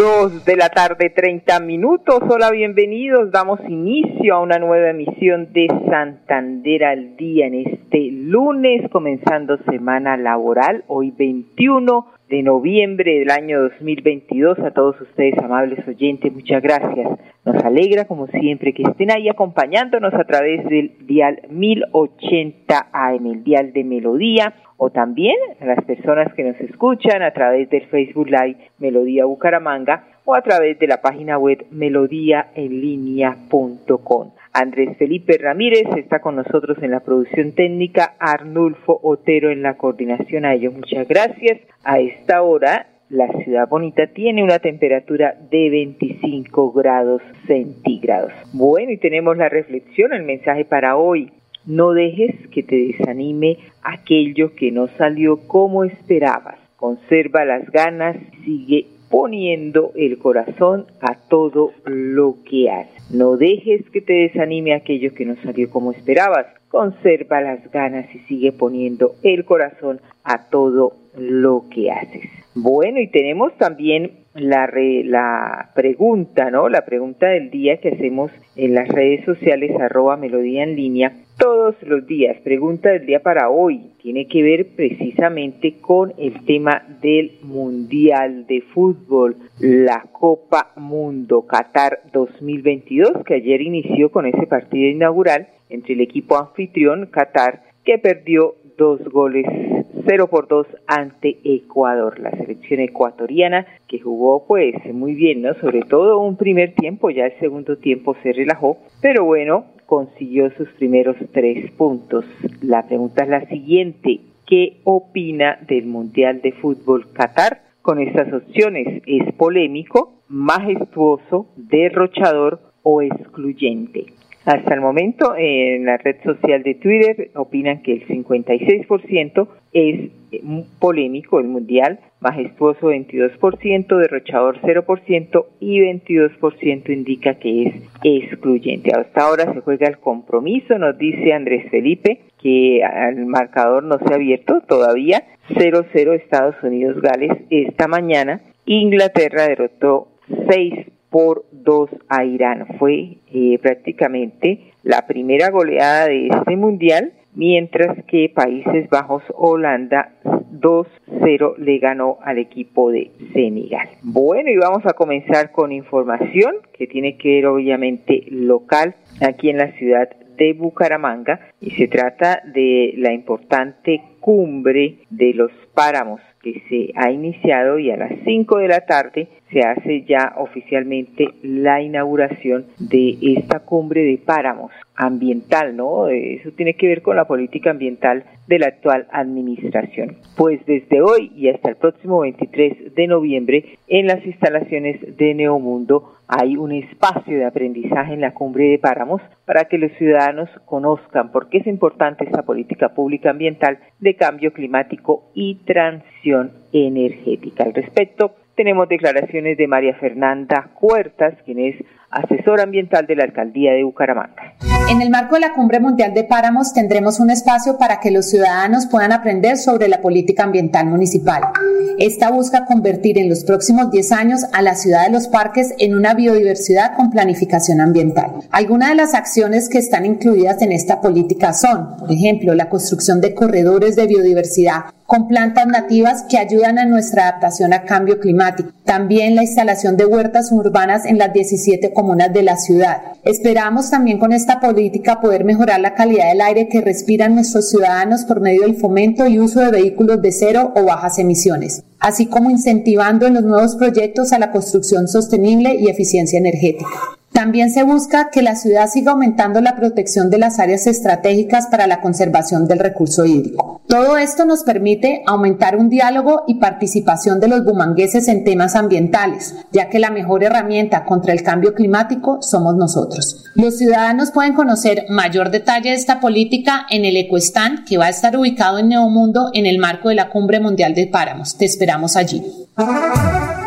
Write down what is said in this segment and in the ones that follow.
Dos de la tarde, 30 minutos. Hola, bienvenidos. Damos inicio a una nueva emisión de Santander al día en este lunes, comenzando semana laboral, hoy 21 de noviembre del año 2022. A todos ustedes, amables oyentes, muchas gracias. Nos alegra, como siempre, que estén ahí acompañándonos a través del dial 1080 AM, el dial de Melodía, o también a las personas que nos escuchan a través del Facebook Live Melodía Bucaramanga o a través de la página web melodíaenlínea.com. Andrés Felipe Ramírez está con nosotros en la producción técnica, Arnulfo Otero en la coordinación. A ellos muchas gracias. A esta hora la ciudad bonita tiene una temperatura de 25 grados centígrados. Bueno, y tenemos la reflexión, el mensaje para hoy. No dejes que te desanime aquello que no salió como esperabas. Conserva las ganas, sigue poniendo el corazón a todo lo que haces. No dejes que te desanime aquello que no salió como esperabas. Conserva las ganas y sigue poniendo el corazón a todo lo que haces. Bueno, y tenemos también la, pregunta, ¿no? La pregunta del día que hacemos en las redes sociales arroba melodía en línea todos los días. Pregunta del día para hoy tiene que ver precisamente con el tema del Mundial de Fútbol, la Copa Mundo Qatar 2022, que ayer inició con ese partido inaugural entre el equipo anfitrión Qatar, que perdió dos goles 0 por 2 ante Ecuador, la selección ecuatoriana que jugó pues muy bien, ¿no? Sobre todo un primer tiempo, ya el segundo tiempo se relajó, pero bueno, consiguió sus primeros tres puntos. La pregunta es la siguiente, ¿qué opina del Mundial de Fútbol Qatar? Con estas opciones, ¿es polémico, majestuoso, derrochador o excluyente? Hasta el momento, en la red social de Twitter opinan que el 56% es polémico, el mundial, majestuoso 22%, derrochador 0% y 22% indica que es excluyente. Hasta ahora se juega el compromiso, nos dice Andrés Felipe, que el marcador no se ha abierto todavía, 0-0 Estados Unidos-Gales esta mañana. Inglaterra derrotó 6 por 2 a Irán. Fue eh, prácticamente la primera goleada de este mundial, mientras que Países Bajos Holanda 2-0 le ganó al equipo de Senegal. Bueno, y vamos a comenzar con información que tiene que ver obviamente local aquí en la ciudad de Bucaramanga y se trata de la importante cumbre de los páramos que se ha iniciado y a las 5 de la tarde se hace ya oficialmente la inauguración de esta cumbre de páramos ambiental, ¿no? Eso tiene que ver con la política ambiental de la actual administración. Pues desde hoy y hasta el próximo 23 de noviembre en las instalaciones de Neomundo hay un espacio de aprendizaje en la cumbre de páramos para que los ciudadanos conozcan por qué es importante esta política pública ambiental de cambio climático y transición energética. Al respecto, tenemos declaraciones de María Fernanda Cuertas, quien es asesora ambiental de la Alcaldía de Bucaramanga. En el marco de la Cumbre Mundial de Páramos tendremos un espacio para que los ciudadanos puedan aprender sobre la política ambiental municipal. Esta busca convertir en los próximos 10 años a la ciudad de los parques en una biodiversidad con planificación ambiental. Algunas de las acciones que están incluidas en esta política son, por ejemplo, la construcción de corredores de biodiversidad con plantas nativas que ayudan a nuestra adaptación a cambio climático. También la instalación de huertas urbanas en las 17 comunas de la ciudad. Esperamos también con esta política poder mejorar la calidad del aire que respiran nuestros ciudadanos por medio del fomento y uso de vehículos de cero o bajas emisiones, así como incentivando en los nuevos proyectos a la construcción sostenible y eficiencia energética. También se busca que la ciudad siga aumentando la protección de las áreas estratégicas para la conservación del recurso hídrico. Todo esto nos permite aumentar un diálogo y participación de los bumangueses en temas ambientales, ya que la mejor herramienta contra el cambio climático somos nosotros. Los ciudadanos pueden conocer mayor detalle de esta política en el Ecoestán que va a estar ubicado en Neomundo en el marco de la Cumbre Mundial de Páramos. Te esperamos allí.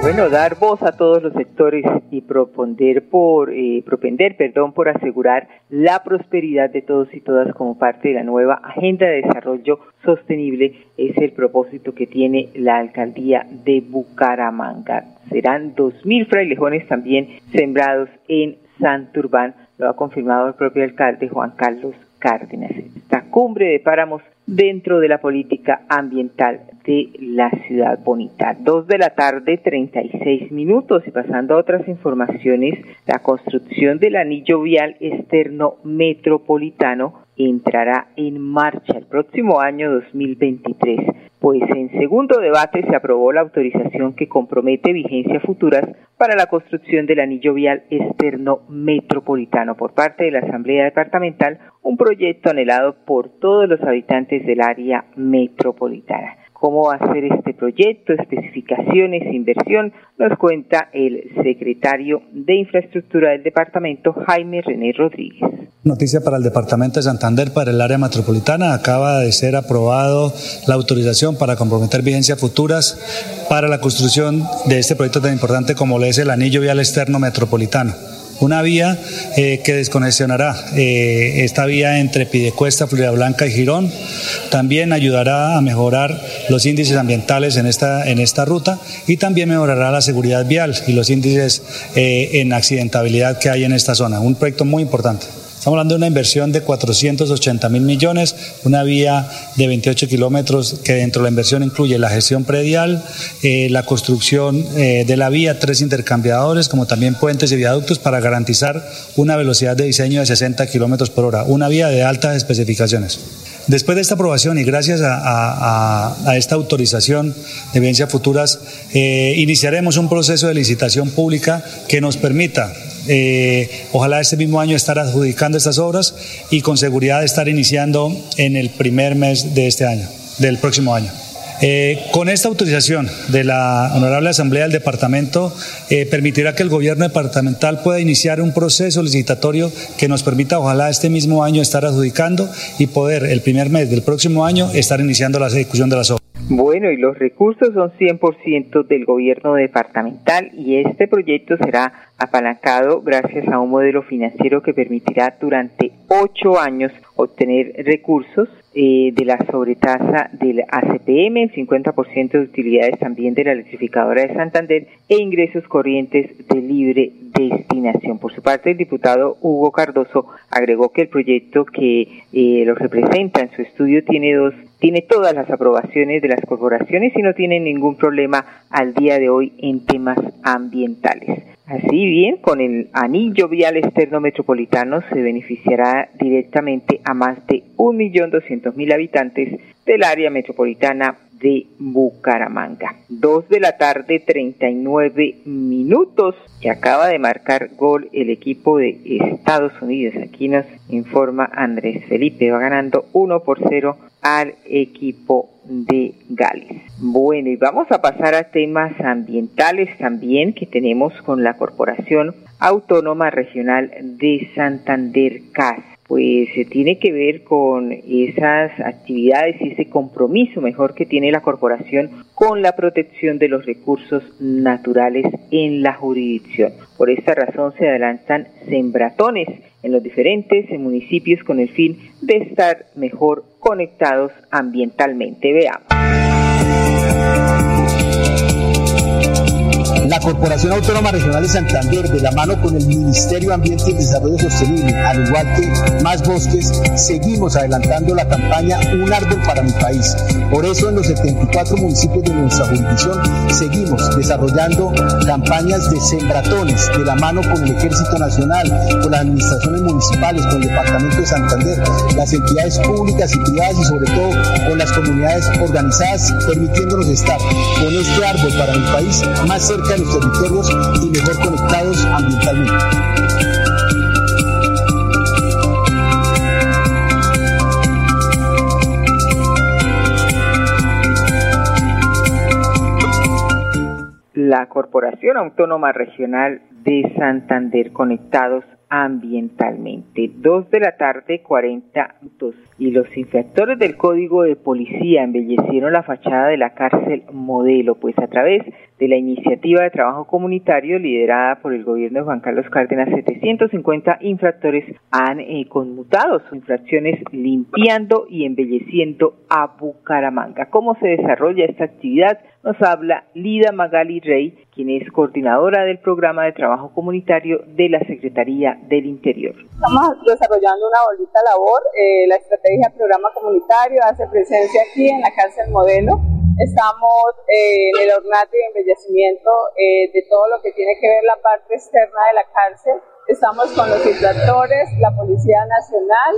Bueno, dar voz a todos los sectores y proponder por, eh, propender, perdón, por asegurar la prosperidad de todos y todas como parte de la nueva Agenda de Desarrollo Sostenible es el propósito que tiene la alcaldía de Bucaramanga. Serán 2.000 frailejones también sembrados en Santurbán, lo ha confirmado el propio alcalde Juan Carlos Cárdenas. Esta cumbre de páramos dentro de la política ambiental de la ciudad bonita. Dos de la tarde, 36 minutos. Y pasando a otras informaciones, la construcción del anillo vial externo metropolitano entrará en marcha el próximo año 2023, pues en segundo debate se aprobó la autorización que compromete vigencias futuras para la construcción del anillo vial externo metropolitano por parte de la Asamblea Departamental, un proyecto anhelado por todos los habitantes del área metropolitana cómo va a ser este proyecto, especificaciones, inversión, nos cuenta el secretario de Infraestructura del departamento, Jaime René Rodríguez. Noticia para el departamento de Santander, para el área metropolitana. Acaba de ser aprobado la autorización para comprometer vigencias futuras para la construcción de este proyecto tan importante como lo es el anillo vial externo metropolitano una vía eh, que desconexionará eh, esta vía entre Pidecuesta, Florida Blanca y Girón. También ayudará a mejorar los índices ambientales en esta, en esta ruta y también mejorará la seguridad vial y los índices eh, en accidentabilidad que hay en esta zona. Un proyecto muy importante. Estamos hablando de una inversión de 480 mil millones, una vía de 28 kilómetros que dentro de la inversión incluye la gestión predial, eh, la construcción eh, de la vía, tres intercambiadores, como también puentes y viaductos para garantizar una velocidad de diseño de 60 kilómetros por hora, una vía de altas especificaciones. Después de esta aprobación y gracias a, esta autorización de evidencias futuras, eh, iniciaremos un proceso de licitación pública que nos permita eh, ojalá este mismo año estar adjudicando estas obras y con seguridad estar iniciando en el primer mes de este año, del próximo año. Eh, con esta autorización de la Honorable Asamblea del Departamento, eh, permitirá que el gobierno departamental pueda iniciar un proceso licitatorio que nos permita, ojalá este mismo año, estar adjudicando y poder el primer mes del próximo año estar iniciando la ejecución de las obras. Bueno, y los recursos son 100% del gobierno departamental y este proyecto será apalancado gracias a un modelo financiero que permitirá durante ocho años obtener recursos eh, de la sobretasa del ACPM, el 50% de utilidades también de la electrificadora de Santander e ingresos corrientes de libre destinación. Por su parte, el diputado Hugo Cardoso agregó que el proyecto que eh, lo representa en su estudio tiene dos tiene todas las aprobaciones de las corporaciones y no tiene ningún problema al día de hoy en temas ambientales. Así bien, con el anillo vial externo metropolitano se beneficiará directamente a más de 1.200.000 habitantes del área metropolitana de Bucaramanga. Dos de la tarde, 39 minutos. Y acaba de marcar gol el equipo de Estados Unidos. Aquí nos informa Andrés Felipe. Va ganando 1 por 0 al equipo de Gales. Bueno, y vamos a pasar a temas ambientales también que tenemos con la Corporación Autónoma Regional de Santander CAS pues se tiene que ver con esas actividades y ese compromiso mejor que tiene la corporación con la protección de los recursos naturales en la jurisdicción. Por esta razón se adelantan sembratones en los diferentes municipios con el fin de estar mejor conectados ambientalmente. Veamos. Corporación Autónoma Regional de Santander, de la mano con el Ministerio de Ambiente y Desarrollo Sostenible, al igual que Más Bosques, seguimos adelantando la campaña Un Árbol para mi país. Por eso en los 74 municipios de nuestra jurisdicción seguimos desarrollando campañas de sembratones de la mano con el Ejército Nacional, con las administraciones municipales, con el Departamento de Santander, las entidades públicas y privadas y sobre todo con las comunidades organizadas, permitiéndonos estar con este árbol para mi país más cerca de territorios y mejor conectados ambientalmente. la Corporación Autónoma Regional de Santander Conectados ambientalmente. Dos de la tarde, 40 minutos. Y los infractores del Código de Policía embellecieron la fachada de la cárcel modelo, pues a través de la iniciativa de trabajo comunitario liderada por el gobierno de Juan Carlos Cárdenas, 750 infractores han eh, conmutado sus infracciones limpiando y embelleciendo a Bucaramanga. ¿Cómo se desarrolla esta actividad? Nos habla Lida Magali Rey, quien es coordinadora del programa de trabajo comunitario de la Secretaría del Interior. Estamos desarrollando una bonita labor. Eh, la estrategia programa comunitario hace presencia aquí en la cárcel modelo Estamos eh, en el ornato y embellecimiento eh, de todo lo que tiene que ver la parte externa de la cárcel. Estamos con los infractores, la Policía Nacional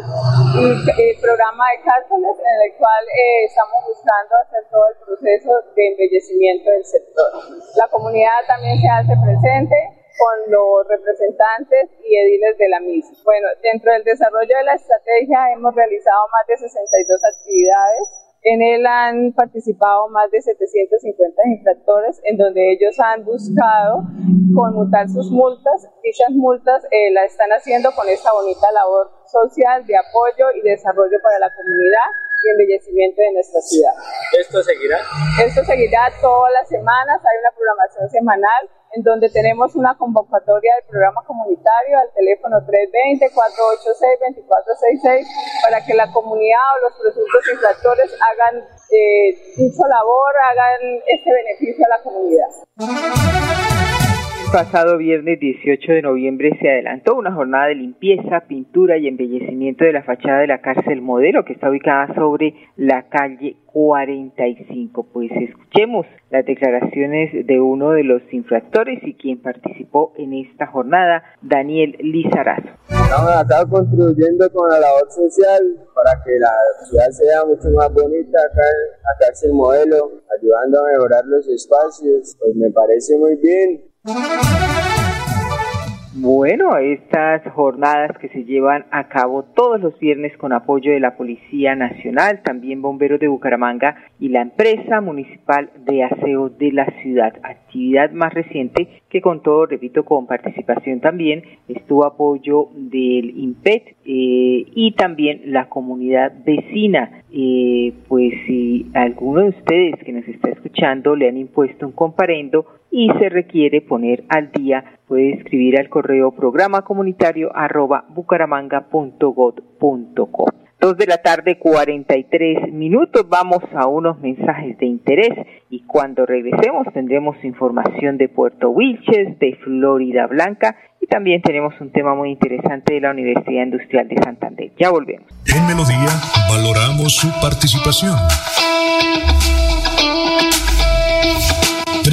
y el programa de cárceles en el cual eh, estamos buscando hacer todo el proceso de embellecimiento del sector. La comunidad también se hace presente con los representantes y ediles de la misma. Bueno, dentro del desarrollo de la estrategia hemos realizado más de 62 actividades en él han participado más de 750 infractores, en donde ellos han buscado conmutar sus multas. Dichas multas eh, las están haciendo con esta bonita labor social de apoyo y desarrollo para la comunidad y embellecimiento de nuestra ciudad. ¿Esto seguirá? Esto seguirá todas las semanas, hay una programación semanal en donde tenemos una convocatoria del programa comunitario al teléfono 320-486-2466 para que la comunidad o los presuntos infractores hagan eh, labor, hagan este beneficio a la comunidad pasado viernes 18 de noviembre se adelantó una jornada de limpieza, pintura y embellecimiento de la fachada de la cárcel modelo que está ubicada sobre la calle 45. Pues escuchemos las declaraciones de uno de los infractores y quien participó en esta jornada, Daniel Lizarazo. Estamos acá contribuyendo con la labor social para que la ciudad sea mucho más bonita acá en la cárcel modelo, ayudando a mejorar los espacios. Pues me parece muy bien bueno, estas jornadas que se llevan a cabo todos los viernes con apoyo de la Policía Nacional, también Bomberos de Bucaramanga y la empresa municipal de aseo de la ciudad. Actividad más reciente que contó, repito, con participación también, estuvo apoyo del IMPET eh, y también la comunidad vecina. Eh, pues si alguno de ustedes que nos está escuchando le han impuesto un comparendo, y se requiere poner al día, puede escribir al correo programa comunitario arroba bucaramanga.gov.co. Dos de la tarde, 43 minutos. Vamos a unos mensajes de interés y cuando regresemos tendremos información de Puerto Wilches, de Florida Blanca y también tenemos un tema muy interesante de la Universidad Industrial de Santander. Ya volvemos. En Melodía valoramos su participación.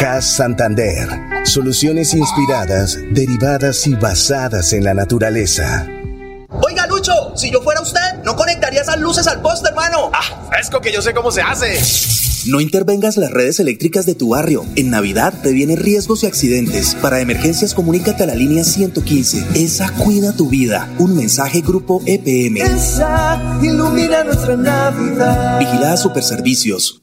CAS Santander. Soluciones inspiradas, derivadas y basadas en la naturaleza. Oiga, Lucho, si yo fuera usted, no conectaría esas luces al poste, hermano. Ah, fresco que yo sé cómo se hace. No intervengas las redes eléctricas de tu barrio. En Navidad te vienen riesgos y accidentes. Para emergencias, comunícate a la línea 115. Esa cuida tu vida. Un mensaje Grupo EPM. Esa ilumina nuestra Navidad. Vigilada Superservicios.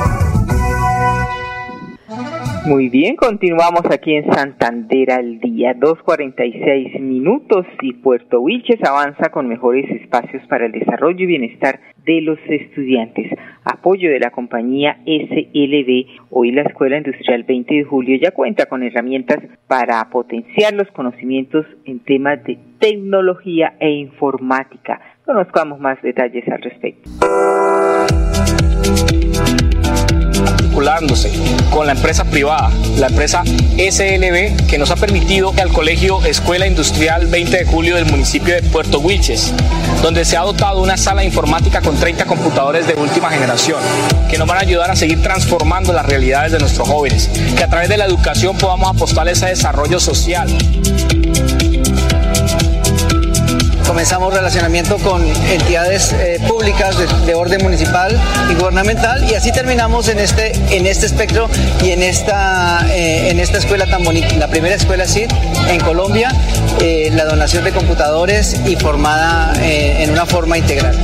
Muy bien, continuamos aquí en Santander al día, 2.46 minutos y Puerto Wilches avanza con mejores espacios para el desarrollo y bienestar de los estudiantes. Apoyo de la compañía SLB, hoy la Escuela Industrial 20 de Julio ya cuenta con herramientas para potenciar los conocimientos en temas de tecnología e informática. Conozcamos más detalles al respecto con la empresa privada, la empresa SLB, que nos ha permitido al Colegio Escuela Industrial 20 de Julio del municipio de Puerto Wilches, donde se ha dotado una sala informática con 30 computadores de última generación, que nos van a ayudar a seguir transformando las realidades de nuestros jóvenes, que a través de la educación podamos apostar ese desarrollo social comenzamos relacionamiento con entidades eh, públicas de, orden municipal y gubernamental y así terminamos en este, en este espectro y en esta, eh, en esta escuela tan bonita, la primera escuela CID en Colombia, eh, la donación de computadores y formada en una forma integral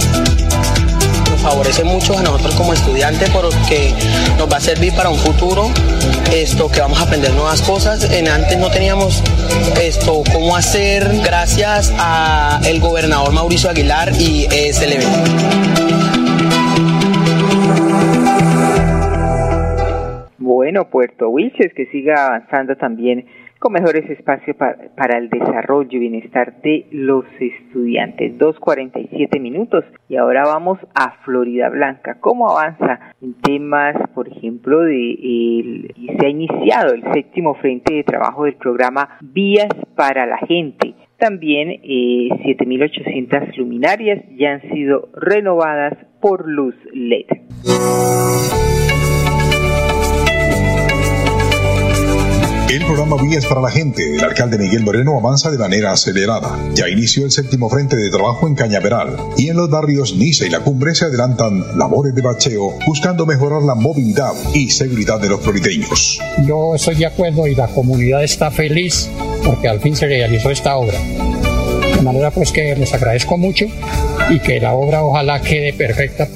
favorece mucho a nosotros como estudiantes porque nos va a servir para un futuro esto que vamos a aprender nuevas cosas. En antes no teníamos esto cómo hacer gracias a el gobernador Mauricio Aguilar y este Bueno, Puerto Wilches que siga avanzando también con mejores espacios para, el desarrollo y bienestar de los estudiantes. 2.47 minutos y ahora vamos a Florida Blanca. ¿Cómo avanza en temas, por ejemplo, de se ha iniciado el séptimo frente de trabajo del programa Vías para la Gente? También eh, 7.800 luminarias ya han sido renovadas por luz LED. El programa Vías para la Gente del alcalde Miguel Moreno avanza de manera acelerada. Ya inició el séptimo frente de trabajo en Cañaveral y en los barrios Niza y La Cumbre se adelantan labores de bacheo buscando mejorar la movilidad y seguridad de los floriteños. Yo estoy de acuerdo y la comunidad está feliz porque al fin se realizó esta obra. De manera pues que les agradezco mucho y que la obra ojalá quede perfecta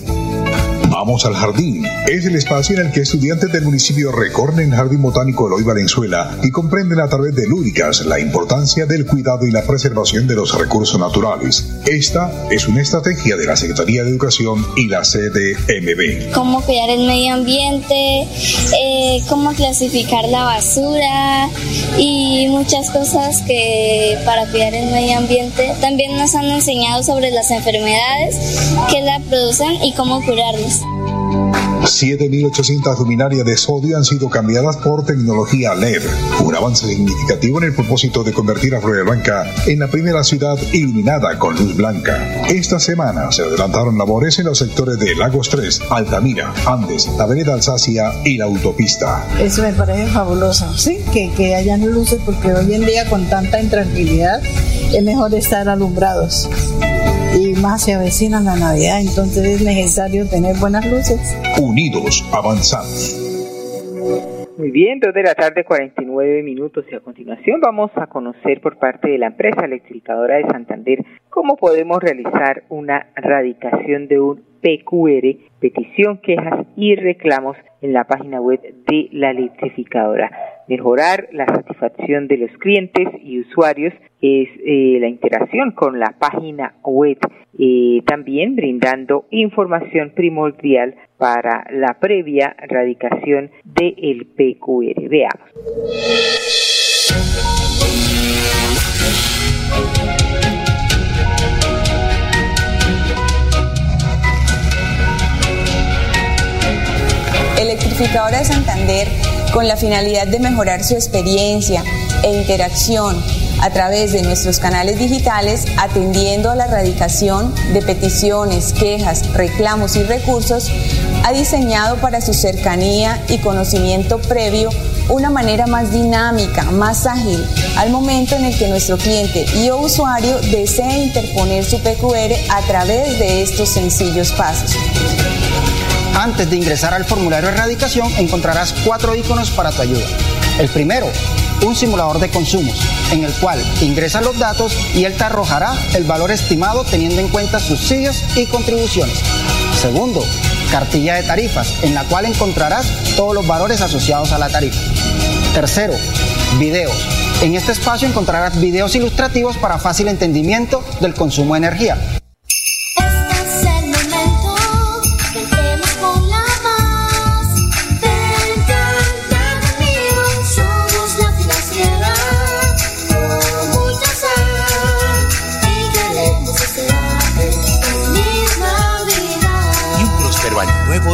Vamos al jardín. Es el espacio en el que estudiantes del municipio recorren el Jardín Botánico Eloy Valenzuela y comprenden a través de lúdicas la importancia del cuidado y la preservación de los recursos naturales. Esta es una estrategia de la Secretaría de Educación y la CDMB. Cómo cuidar el medio ambiente, eh, cómo clasificar la basura y muchas cosas que para cuidar el medio ambiente. También nos han enseñado sobre las enfermedades que la producen y cómo curarlas. 7.800 luminarias de sodio han sido cambiadas por tecnología LED, un avance significativo en el propósito de convertir a Florida Blanca en la primera ciudad iluminada con luz blanca. Esta semana se adelantaron labores en los sectores de Lagos 3, Altamira, Andes, la Avenida Alsacia y la autopista. Eso me parece fabuloso, sí, que, que hayan luces porque hoy en día con tanta intranquilidad es mejor estar alumbrados más se avecina la Navidad, entonces es necesario tener buenas luces. Unidos avanzamos. Muy bien, dos de la tarde, 49 minutos y a continuación vamos a conocer por parte de la empresa electrificadora de Santander cómo podemos realizar una radicación de un PQR, petición, quejas y reclamos en la página web de la electrificadora mejorar la satisfacción de los clientes y usuarios es eh, la interacción con la página web, eh, también brindando información primordial para la previa radicación del PQR. Veamos. Electrificadora de Santander con la finalidad de mejorar su experiencia e interacción a través de nuestros canales digitales, atendiendo a la erradicación de peticiones, quejas, reclamos y recursos, ha diseñado para su cercanía y conocimiento previo una manera más dinámica, más ágil, al momento en el que nuestro cliente y o usuario desee interponer su PQR a través de estos sencillos pasos. Antes de ingresar al formulario de erradicación encontrarás cuatro iconos para tu ayuda. El primero, un simulador de consumos, en el cual ingresas los datos y él te arrojará el valor estimado teniendo en cuenta subsidios y contribuciones. Segundo, cartilla de tarifas, en la cual encontrarás todos los valores asociados a la tarifa. Tercero, videos. En este espacio encontrarás videos ilustrativos para fácil entendimiento del consumo de energía.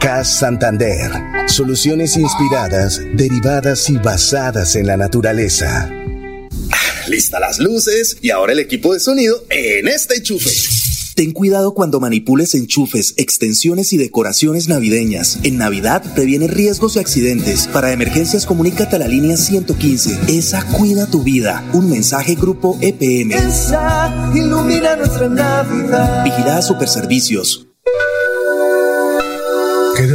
CAS Santander. Soluciones inspiradas, derivadas y basadas en la naturaleza. Lista las luces y ahora el equipo de sonido en este enchufe. Ten cuidado cuando manipules enchufes, extensiones y decoraciones navideñas. En Navidad previene riesgos y accidentes. Para emergencias, comunícate a la línea 115. Esa cuida tu vida. Un mensaje Grupo EPM. Esa ilumina nuestra Navidad. Vigilada Superservicios.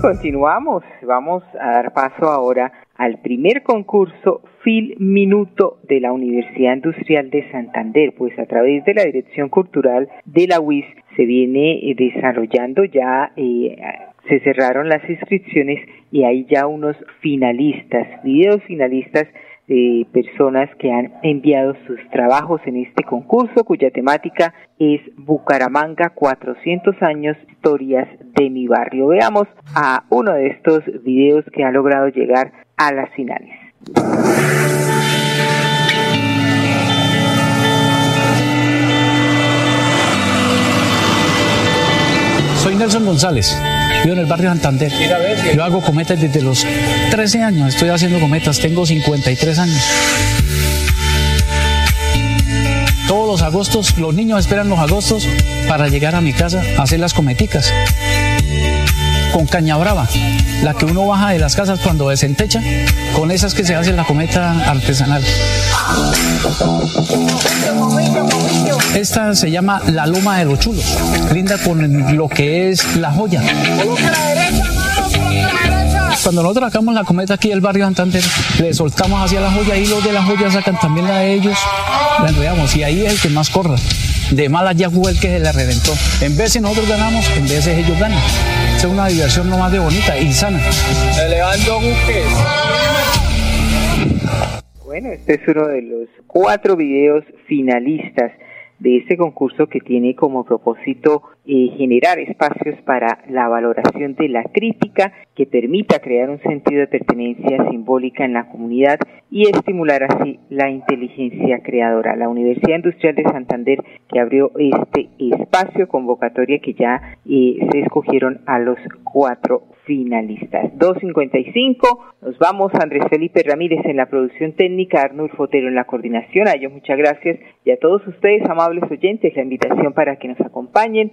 Continuamos. Vamos a dar paso ahora al primer concurso FIL Minuto de la Universidad Industrial de Santander, pues a través de la Dirección Cultural de la UIS se viene eh, desarrollando ya, eh, se cerraron las inscripciones y hay ya unos finalistas, videos finalistas de personas que han enviado sus trabajos en este concurso cuya temática es Bucaramanga 400 años historias de mi barrio. Veamos a uno de estos videos que ha logrado llegar a las finales. Soy Nelson González, vivo en el barrio Santander. Yo hago cometas desde los 13 años, estoy haciendo cometas, tengo 53 años. Todos los agostos, los niños esperan los agostos para llegar a mi casa a hacer las cometicas. Con caña brava, la que uno baja de las casas cuando desentecha, con esas que se hace la cometa artesanal. Esta se llama la loma de los chulos, linda con lo que es la joya. Cuando nosotros sacamos la cometa aquí del barrio Santander, le soltamos hacia la joya y los de la joya sacan también la de ellos, la enredamos y ahí es el que más corra. De mala ya jugó el que se la reventó. En vez de nosotros ganamos, en vez de ellos ganan. Es una diversión no más de bonita y sana. Elevando buques. Bueno, este es uno de los cuatro videos finalistas de este concurso que tiene como propósito eh, generar espacios para la valoración de la crítica que permita crear un sentido de pertenencia simbólica en la comunidad y estimular así la inteligencia creadora. La Universidad Industrial de Santander que abrió este espacio convocatoria que ya eh, se escogieron a los cuatro finalistas. 2.55, nos vamos Andrés Felipe Ramírez en la producción técnica, Arnulfo Fotero en la coordinación, a ellos muchas gracias y a todos ustedes, amables oyentes, la invitación para que nos acompañen